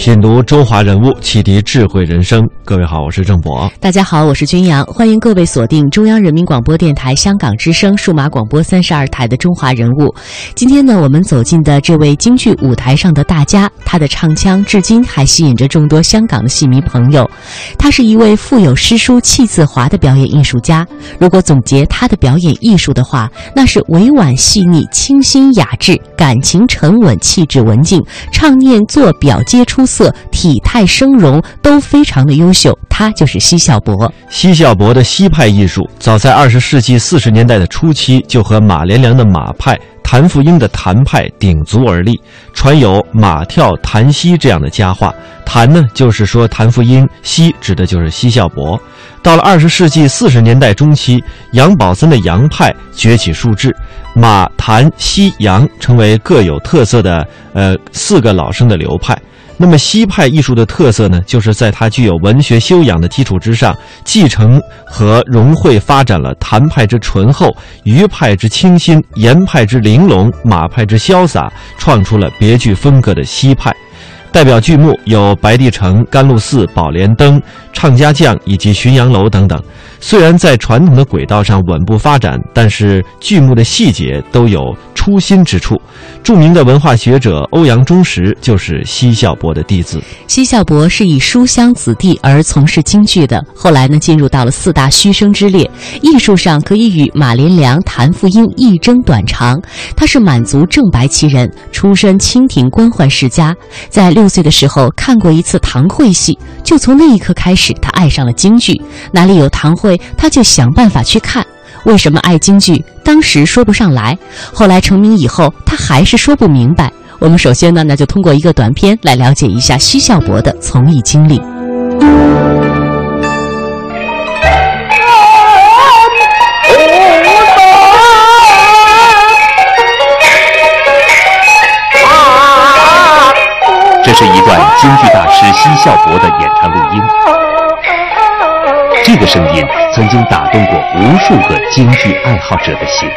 品读中华人物，启迪智慧人生。各位好，我是郑博。大家好，我是君阳，欢迎各位锁定中央人民广播电台香港之声数码广播三十二台的《中华人物》。今天呢，我们走进的这位京剧舞台上的大家，他的唱腔至今还吸引着众多香港的戏迷朋友。他是一位富有诗书气自华的表演艺术家。如果总结他的表演艺术的话，那是委婉细腻、清新雅致，感情沉稳，气质文静，唱念做表皆出色，体态声容都非常的优秀。他就是奚孝伯。奚孝伯的奚派艺术，早在二十世纪四十年代的初期，就和马连良的马派、谭富英的谭派鼎足而立，传有“马跳谭奚”这样的佳话。谭呢，就是说谭富英；奚指的就是奚孝伯。到了二十世纪四十年代中期，杨宝森的杨派崛起数志，马、谭、奚、杨成为各有特色的呃四个老生的流派。那么西派艺术的特色呢，就是在它具有文学修养的基础之上，继承和融汇发展了谭派之醇厚、余派之清新、严派之玲珑、马派之潇洒，创出了别具风格的西派。代表剧目有《白帝城》《甘露寺》《宝莲灯》《唱家将》以及《浔阳楼》等等。虽然在传统的轨道上稳步发展，但是剧目的细节都有出新之处。著名的文化学者欧阳中石就是奚孝伯的弟子。奚孝伯是以书香子弟而从事京剧的，后来呢进入到了四大须生之列，艺术上可以与马连良、谭富英一争短长。他是满族正白旗人，出身清廷官宦世家，在六岁的时候看过一次堂会戏，就从那一刻开始，他爱上了京剧。哪里有堂会，他就想办法去看。为什么爱京剧？当时说不上来，后来成名以后，他还是说不明白。我们首先呢，那就通过一个短片来了解一下奚孝伯的从艺经历。是一段京剧大师奚孝伯的演唱录音。这个声音曾经打动过无数个京剧爱好者的心。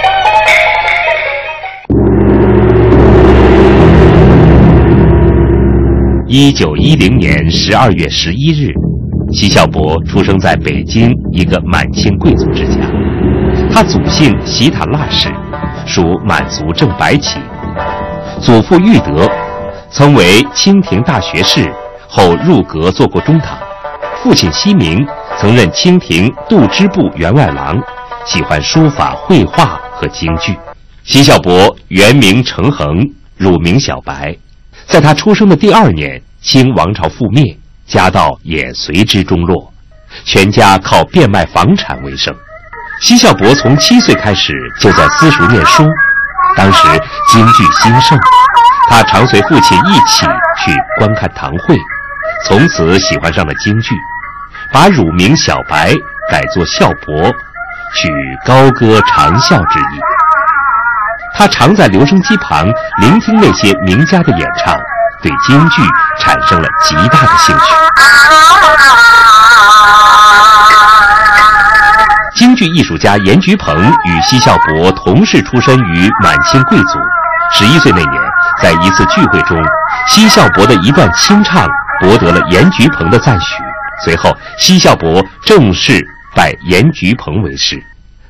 一九一零年十二月十一日，奚孝伯出生在北京一个满清贵族之家。他祖姓席塔腊氏，属满族正白旗。祖父玉德曾为清廷大学士，后入阁做过中堂。父亲西明曾任清廷度支部员外郎，喜欢书法、绘画和京剧。奚孝伯原名程衡，乳名小白。在他出生的第二年，清王朝覆灭，家道也随之中落，全家靠变卖房产为生。西孝伯从七岁开始就在私塾念书，当时京剧兴盛，他常随父亲一起去观看堂会，从此喜欢上了京剧，把乳名小白改作孝伯，取高歌长啸之意。他常在留声机旁聆听那些名家的演唱，对京剧产生了极大的兴趣。京剧艺术家严菊鹏与奚孝伯同是出身于满清贵族。十一岁那年，在一次聚会中，奚孝伯的一段清唱博得了严菊鹏的赞许。随后，奚孝伯正式拜严菊鹏为师。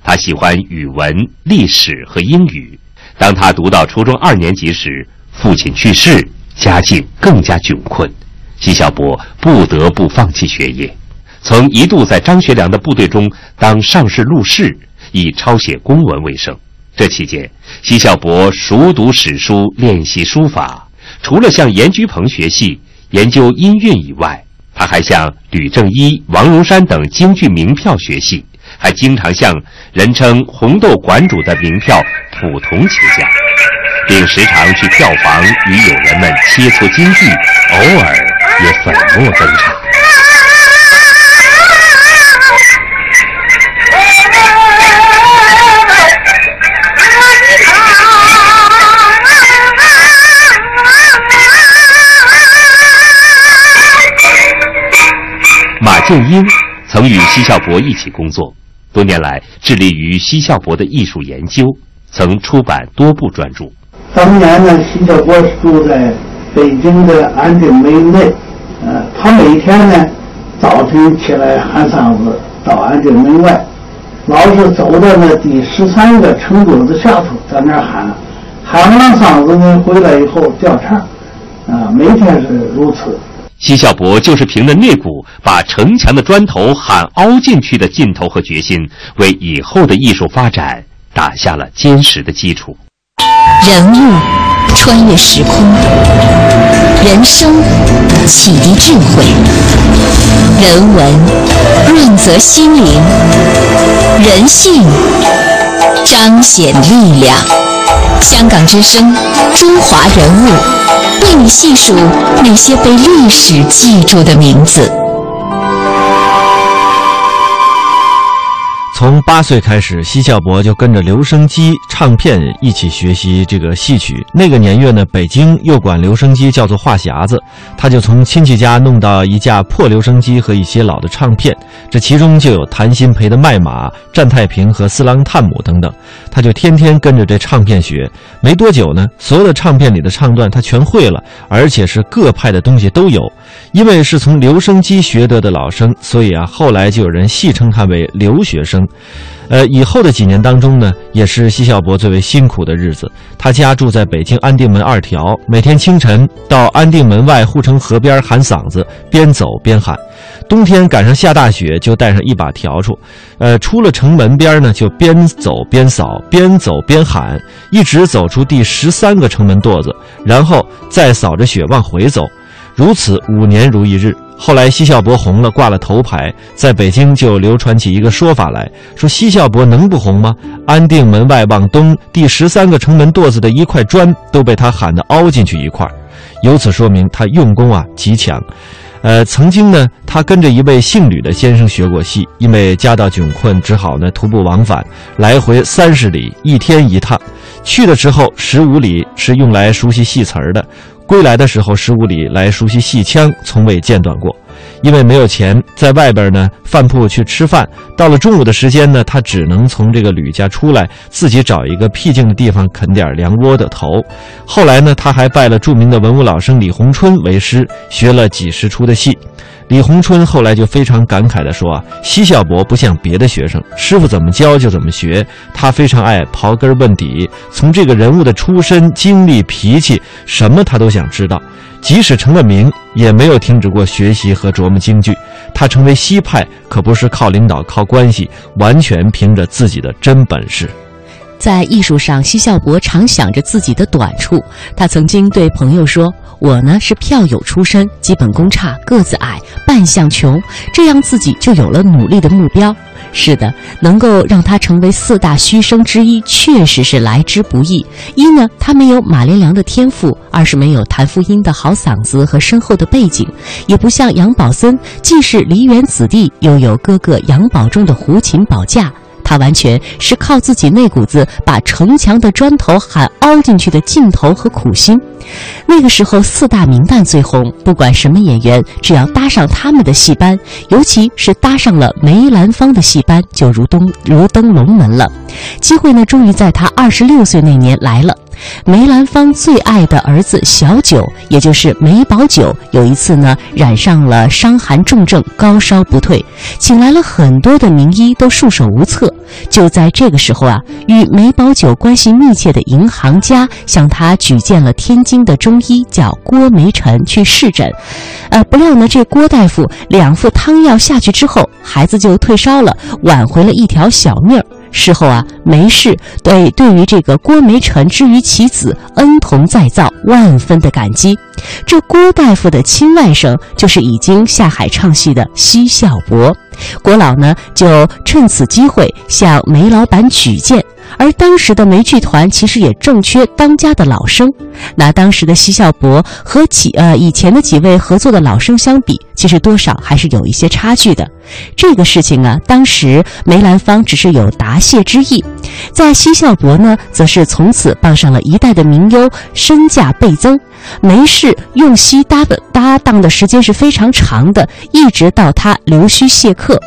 他喜欢语文、历史和英语。当他读到初中二年级时，父亲去世，家境更加窘困，奚孝伯不得不放弃学业。曾一度在张学良的部队中当上士录事，以抄写公文为生。这期间，奚孝伯熟读史书，练习书法。除了向严菊鹏学戏、研究音韵以外，他还向吕正一、王荣山等京剧名票学戏，还经常向人称“红豆馆主”的名票普同请教，并时常去票房与友人们切磋京剧，偶尔也粉墨登场。剑英曾与奚孝伯一起工作，多年来致力于奚孝伯的艺术研究，曾出版多部专著。当年呢，奚孝伯住在北京的安定门内，呃，他每天呢早晨起来喊嗓子到安定门外，老是走到那第十三个城垛子下头，在那儿喊，喊完嗓子呢回来以后调唱，啊，每天是如此。奚孝伯就是凭着那股把城墙的砖头喊凹进去的劲头和决心，为以后的艺术发展打下了坚实的基础。人物穿越时空，人生启迪智慧，人文润泽心灵，人性彰显力量。香港之声，中华人物，为你细数那些被历史记住的名字。从八岁开始，奚孝伯就跟着留声机、唱片一起学习这个戏曲。那个年月呢，北京又管留声机叫做话匣子，他就从亲戚家弄到一架破留声机和一些老的唱片，这其中就有谭鑫培的《麦马》、战太平和《四郎探母》等等。他就天天跟着这唱片学，没多久呢，所有的唱片里的唱段他全会了，而且是各派的东西都有。因为是从留声机学得的老生，所以啊，后来就有人戏称他为留学生。呃，以后的几年当中呢，也是奚孝伯最为辛苦的日子。他家住在北京安定门二条，每天清晨到安定门外护城河边喊嗓子，边走边喊。冬天赶上下大雪，就带上一把笤帚，呃，出了城门边呢，就边走边扫，边走边喊，一直走出第十三个城门垛子，然后再扫着雪往回走。如此五年如一日。后来奚孝伯红了，挂了头牌，在北京就流传起一个说法来说：奚孝伯能不红吗？安定门外往东第十三个城门垛子的一块砖都被他喊得凹进去一块，由此说明他用功啊极强。呃，曾经呢，他跟着一位姓吕的先生学过戏，因为家道窘困，只好呢徒步往返，来回三十里，一天一趟。去的时候十五里是用来熟悉戏词儿的。归来的时候，十五里来熟悉戏腔，从未间断过。因为没有钱，在外边呢饭铺去吃饭。到了中午的时间呢，他只能从这个吕家出来，自己找一个僻静的地方啃点凉窝的头。后来呢，他还拜了著名的文武老生李鸿春为师，学了几十出的戏。李鸿春后来就非常感慨地说：“啊，奚孝伯不像别的学生，师傅怎么教就怎么学。他非常爱刨根问底，从这个人物的出身、经历、脾气，什么他都想知道。即使成了名，也没有停止过学习和琢磨京剧。他成为西派，可不是靠领导、靠关系，完全凭着自己的真本事。”在艺术上，奚孝伯常想着自己的短处。他曾经对朋友说：“我呢是票友出身，基本功差，个子矮，扮相穷，这样自己就有了努力的目标。”是的，能够让他成为四大须生之一，确实是来之不易。一呢，他没有马连良的天赋；二是没有谭富英的好嗓子和深厚的背景，也不像杨宝森，既是梨园子弟，又有哥哥杨宝忠的胡琴保驾。他完全是靠自己那股子把城墙的砖头喊凹进去的劲头和苦心。那个时候四大名旦最红，不管什么演员，只要搭上他们的戏班，尤其是搭上了梅兰芳的戏班，就如登如登龙门了。机会呢，终于在他二十六岁那年来了。梅兰芳最爱的儿子小九，也就是梅葆玖，有一次呢染上了伤寒重症，高烧不退，请来了很多的名医，都束手无策。就在这个时候啊，与梅葆玖关系密切的银行家向他举荐了天津的中医，叫郭梅臣去视诊。呃，不料呢，这郭大夫两副汤药下去之后，孩子就退烧了，挽回了一条小命儿。事后啊，梅氏对对于这个郭梅臣之于其子恩同再造，万分的感激。这郭大夫的亲外甥就是已经下海唱戏的奚孝伯，郭老呢就趁此机会向梅老板举荐。而当时的梅剧团其实也正缺当家的老生，那当时的奚孝伯和几呃以前的几位合作的老生相比，其实多少还是有一些差距的。这个事情啊，当时梅兰芳只是有答谢之意，在奚孝伯呢，则是从此傍上了一代的名优，身价倍增。梅氏是用奚搭的搭档的时间是非常长的，一直到他留须谢客。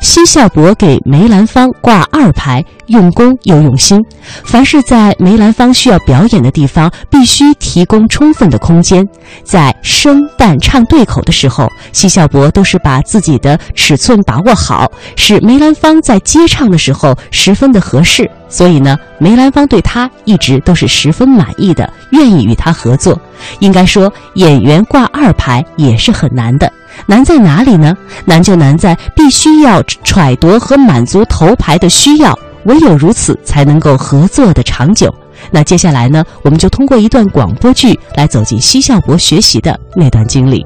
奚孝伯给梅兰芳挂二牌，用功又用心。凡是在梅兰芳需要表演的地方，必须提供充分的空间。在声旦唱对口的时候，奚孝伯都是把自己的尺寸把握好，使梅兰芳在接唱的时候十分的合适。所以呢，梅兰芳对他一直都是十分满意的，愿意与他合作。应该说，演员挂二牌也是很难的。难在哪里呢？难就难在必须要揣度和满足头牌的需要，唯有如此才能够合作的长久。那接下来呢，我们就通过一段广播剧来走进西孝伯学习的那段经历。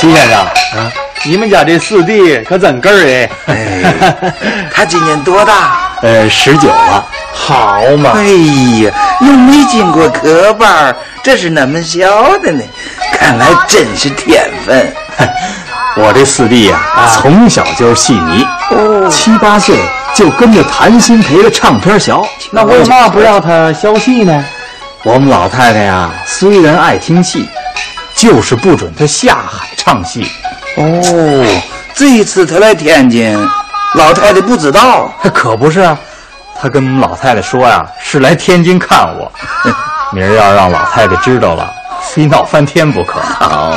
徐先生，啊，你们家这四弟可真个儿哎！哎，他今年多大？呃，十九了。好嘛！哎呀，又没经过科班，这是那么小的呢？看来真是天分。我这四弟呀，从小就是戏迷，哦，七八岁就跟着谭鑫培的唱片学。那为嘛不让他学戏呢？我们老太太呀，虽然爱听戏，就是不准他下海。唱戏哦，这一次他来天津，老太太不知道，可不是啊。他跟老太太说呀，是来天津看我。明儿要让老太太知道了，非闹翻天不可。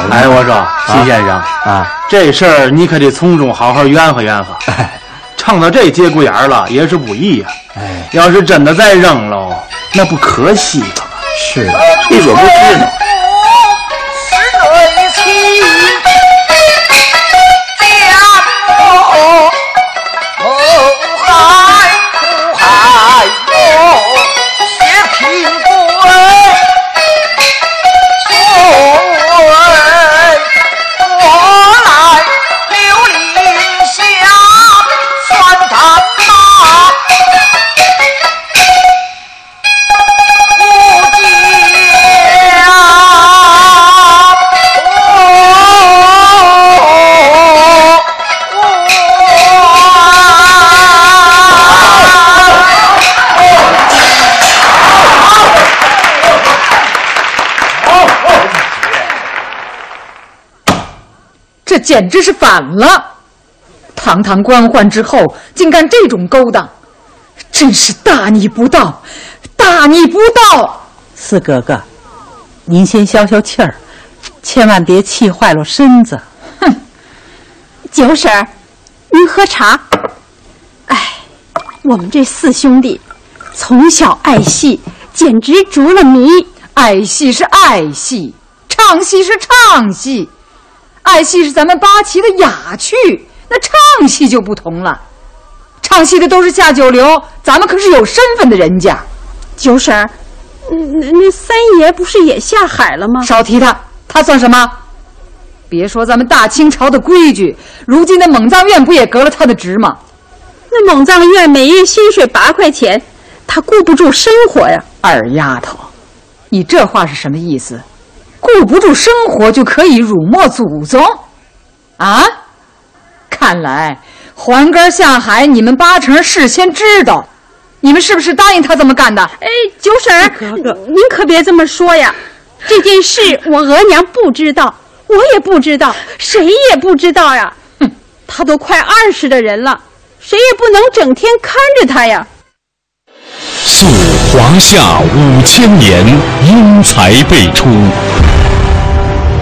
哎，我说徐先生啊，这事儿你可得从中好好圆和圆和。唱到这节骨眼儿了，也是不易呀。哎，要是真的再扔喽，那不可惜了吗？是，你说不是呢？简直是反了！堂堂官宦之后，竟干这种勾当，真是大逆不道，大逆不道！四哥哥，您先消消气儿，千万别气坏了身子。哼，九婶儿，您喝茶。哎，我们这四兄弟从小爱戏，简直着了迷。爱戏是爱戏，唱戏是唱戏，爱戏是咱们八旗的雅趣。那唱戏就不同了，唱戏的都是下九流，咱们可是有身份的人家。九婶儿，那那三爷不是也下海了吗？少提他，他算什么？别说咱们大清朝的规矩，如今的蒙藏院不也革了他的职吗？那蒙藏院每月薪水八块钱，他顾不住生活呀。二丫头，你这话是什么意思？顾不住生活就可以辱没祖宗？啊？看来还根下海，你们八成事先知道。你们是不是答应他这么干的？哎，九婶儿，哥哥，您可别这么说呀。这件事我额娘不知道，我也不知道，谁也不知道呀。哼，他都快二十的人了，谁也不能整天看着他呀。溯华夏五千年，英才辈出；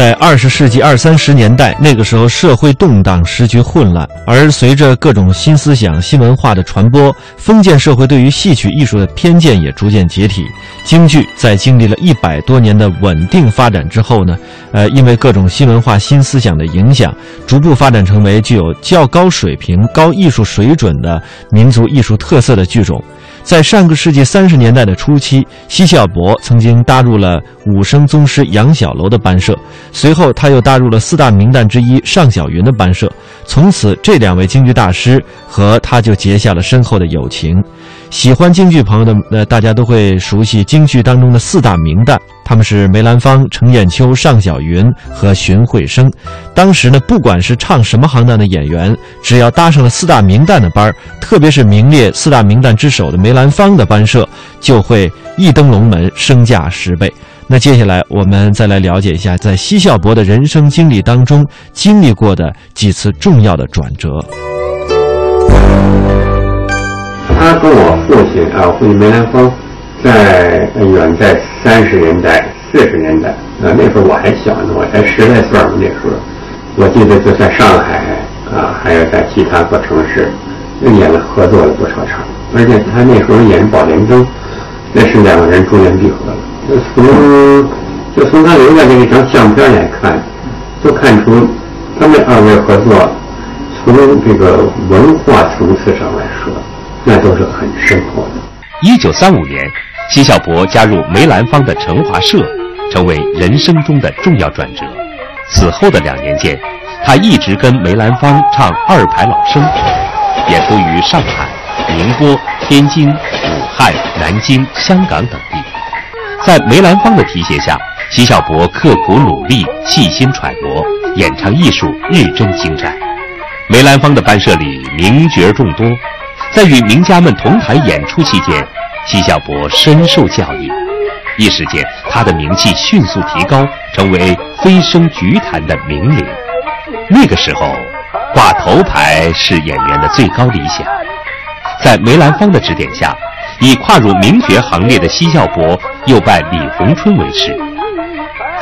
在二十世纪二三十年代，那个时候社会动荡，时局混乱，而随着各种新思想、新文化的传播，封建社会对于戏曲艺术的偏见也逐渐解体。京剧在经历了一百多年的稳定发展之后呢，呃，因为各种新文化、新思想的影响，逐步发展成为具有较高水平、高艺术水准的民族艺术特色的剧种。在上个世纪三十年代的初期，奚孝伯曾经搭入了武生宗师杨小楼的班社，随后他又搭入了四大名旦之一尚小云的班社。从此，这两位京剧大师和他就结下了深厚的友情。喜欢京剧朋友的呃，大家都会熟悉京剧当中的四大名旦，他们是梅兰芳、程砚秋、尚小云和荀慧生。当时呢，不管是唱什么行当的演员，只要搭上了四大名旦的班儿，特别是名列四大名旦之首的梅兰芳的班社，就会一登龙门，身价十倍。那接下来我们再来了解一下，在奚孝伯的人生经历当中经历过的几次重要的转折。他跟我父亲啊，父亲梅兰芳，在远在三十年代、四十年代啊，那时候我还小呢，我才十来岁儿那时候，我记得就在上海啊，还有在其他各城市，演了合作了不少场，而且他那时候演《宝莲灯》，那是两个人珠联璧合了。就从就从他留下的一张相片来看，就看出他们二位合作，从这个文化层次上来说。那都是很深厚的。一九三五年，奚孝伯加入梅兰芳的成华社，成为人生中的重要转折。此后的两年间，他一直跟梅兰芳唱二牌老生，演出于上海、宁波、天津、武汉、南京、香港等地。在梅兰芳的提携下，奚孝伯刻苦努力、细心揣摩，演唱艺术日臻精湛。梅兰芳的班社里名角众多。在与名家们同台演出期间，奚孝伯深受教育，一时间他的名气迅速提高，成为飞升菊坛的名伶。那个时候，挂头牌是演员的最高理想。在梅兰芳的指点下，已跨入名角行列的奚孝伯又拜李鸿春为师。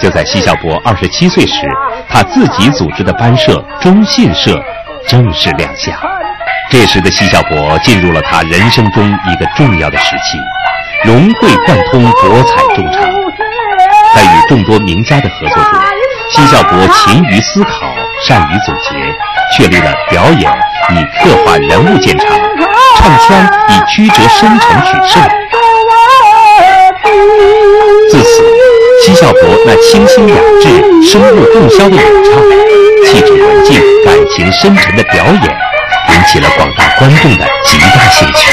就在奚孝伯二十七岁时，他自己组织的班社中信社正式亮相。这时的奚孝伯进入了他人生中一个重要的时期，融会贯通，博采众长。在与众多名家的合作中，奚孝伯勤于思考，善于总结，确立了表演以刻画人物见长，唱腔以曲折深沉取胜。自此，奚孝伯那清新雅致、声入洞箫的演唱，气质文静、感情深沉的表演，引起了广大观众的极大兴趣。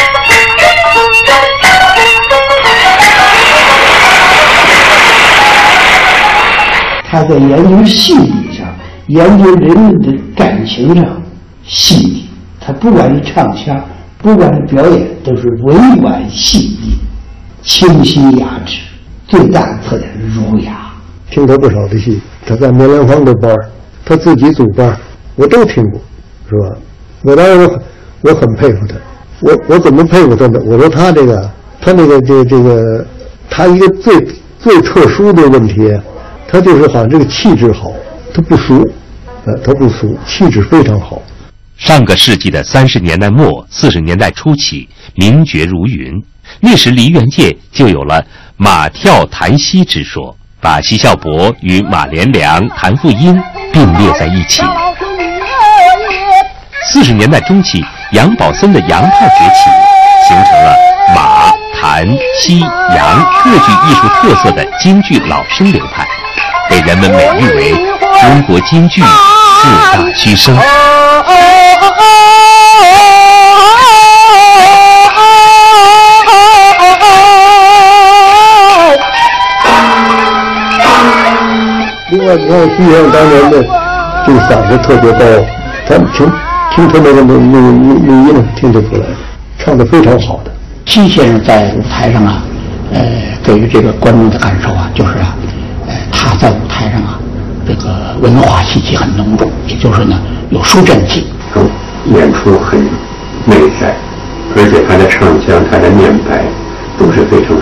他在研究心理上，研究人们的感情上细腻。他不管是唱腔，不管是表演，都是委婉细腻、清新雅致。最大的特点是儒雅。听他不少的戏，他在梅兰芳的班他自己组班我都听过，是吧？我当时我我很佩服他。我我怎么佩服他呢？我说他这个，他那个这这个，他一个最最特殊的问题，他就是好像这个气质好，他不俗，呃，他不俗，气质非常好。上个世纪的三十年代末、四十年代初期，名角如云。那时梨园界就有了马跳谭戏之说，把奚孝伯与马连良、谭富英并列在一起。四十年代中期，杨宝森的杨派崛起，形成了马、谭、奚、杨各具艺术特色的京剧老生流派，被人们美誉为中国京剧四大须生。另外，你看徐先生当年的这个嗓子特别高，他们听听他那个录录录音听得出来，唱的非常好的。奚先生在舞台上啊，呃，给予这个观众的感受啊，就是啊，呃，他在舞台上啊，这个文化气息很浓重，也就是呢有书卷气。演出很内在，而且他的唱腔、他的念白都是非常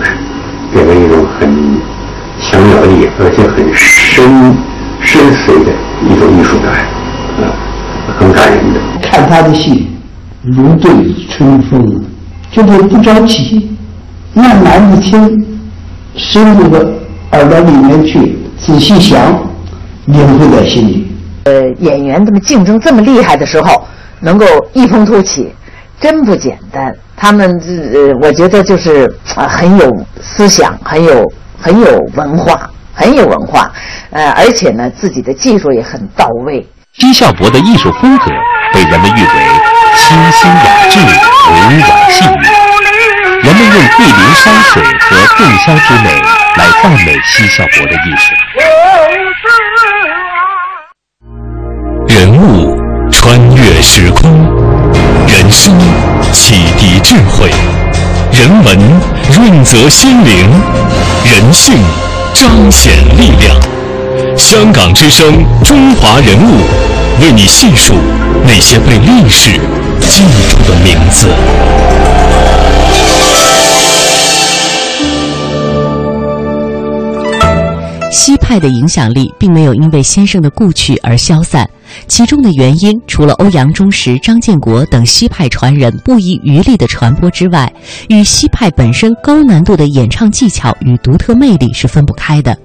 给人一种很强有力，而且很深深邃的一种艺术感，啊，很感人的。看他的戏，如对春风，就是不着急，慢慢的听，深入到耳朵里面去，仔细想，领会在心里。呃，演员这么竞争这么厉害的时候。能够异风突起，真不简单。他们呃，我觉得就是啊，很有思想，很有很有文化，很有文化。呃，而且呢，自己的技术也很到位。金孝伯的艺术风格被人们誉为清新雅致、委婉细腻。人们用桂林山水和洞箫之美来赞美西孝伯的艺术。人物。穿越时空，人生启迪智慧，人文润泽心灵，人性彰显力量。香港之声，中华人物，为你细数那些被历史记住的名字。西派的影响力并没有因为先生的故去而消散。其中的原因，除了欧阳中石、张建国等西派传人不遗余力的传播之外，与西派本身高难度的演唱技巧与独特魅力是分不开的。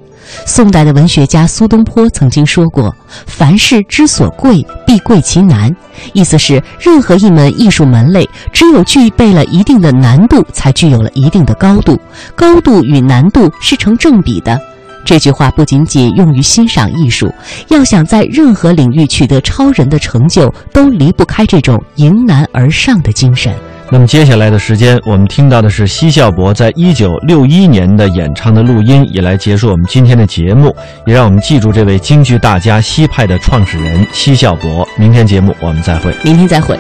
宋代的文学家苏东坡曾经说过：“凡事之所贵，必贵其难。”意思是，任何一门艺术门类，只有具备了一定的难度，才具有了一定的高度。高度与难度是成正比的。这句话不仅仅用于欣赏艺术，要想在任何领域取得超人的成就，都离不开这种迎难而上的精神。那么接下来的时间，我们听到的是奚孝伯在一九六一年的演唱的录音，也来结束我们今天的节目，也让我们记住这位京剧大家西派的创始人奚孝伯。明天节目我们再会，明天再会。